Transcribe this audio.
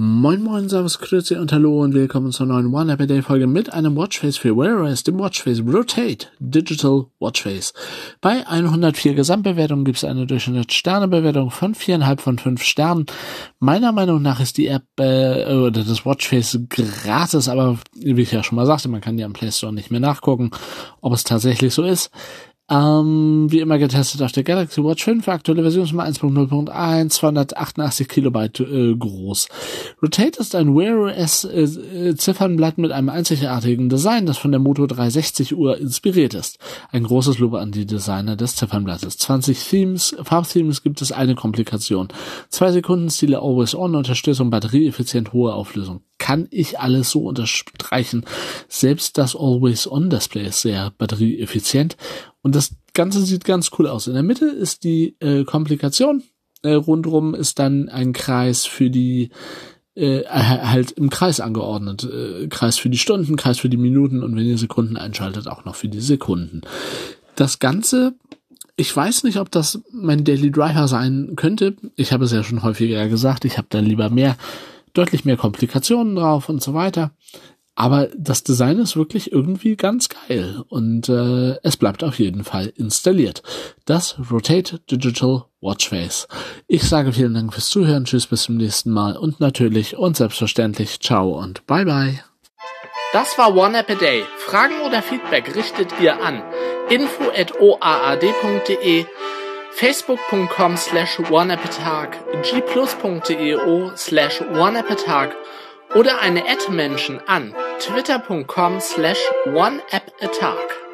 Moin Moin, Servus, Grüezi und Hallo und willkommen zur neuen One App Day Folge mit einem Watchface für Wear OS, dem Watchface Rotate Digital Watchface. Bei 104 Gesamtbewertungen gibt es eine Durchschnittssternebewertung von 4,5 von 5 Sternen. Meiner Meinung nach ist die App äh, oder das Watchface gratis, aber wie ich ja schon mal sagte, man kann ja am Play Store nicht mehr nachgucken, ob es tatsächlich so ist. Ähm, wie immer getestet auf der Galaxy Watch 5, aktuelle Version ist mal 1.0.1, 288 Kilobyte äh, groß. Rotate ist ein Wear OS äh, Ziffernblatt mit einem einzigartigen Design, das von der Moto 360 Uhr inspiriert ist. Ein großes Lob an die Designer des Ziffernblattes. 20 Themes, Farbthemes gibt es eine Komplikation. Zwei Sekunden Stile Always On, Unterstützung, batterieeffizient, hohe Auflösung. Kann ich alles so unterstreichen. Selbst das Always On Display ist sehr batterieeffizient und das Ganze sieht ganz cool aus. In der Mitte ist die äh, Komplikation. Äh, rundrum ist dann ein Kreis für die äh, halt im Kreis angeordnet. Äh, Kreis für die Stunden, Kreis für die Minuten und wenn ihr Sekunden einschaltet, auch noch für die Sekunden. Das Ganze, ich weiß nicht, ob das mein Daily Driver sein könnte. Ich habe es ja schon häufiger gesagt, ich habe da lieber mehr, deutlich mehr Komplikationen drauf und so weiter. Aber das Design ist wirklich irgendwie ganz geil und äh, es bleibt auf jeden Fall installiert. Das Rotate Digital Watchface. Ich sage vielen Dank fürs Zuhören, tschüss bis zum nächsten Mal und natürlich und selbstverständlich ciao und bye bye. Das war One App a Day. Fragen oder Feedback richtet ihr an info at oaad.de facebook.com slash oneappatag gplus.eo slash oneappatag oder eine Ad-Menschen an twitter.com slash oneappatag.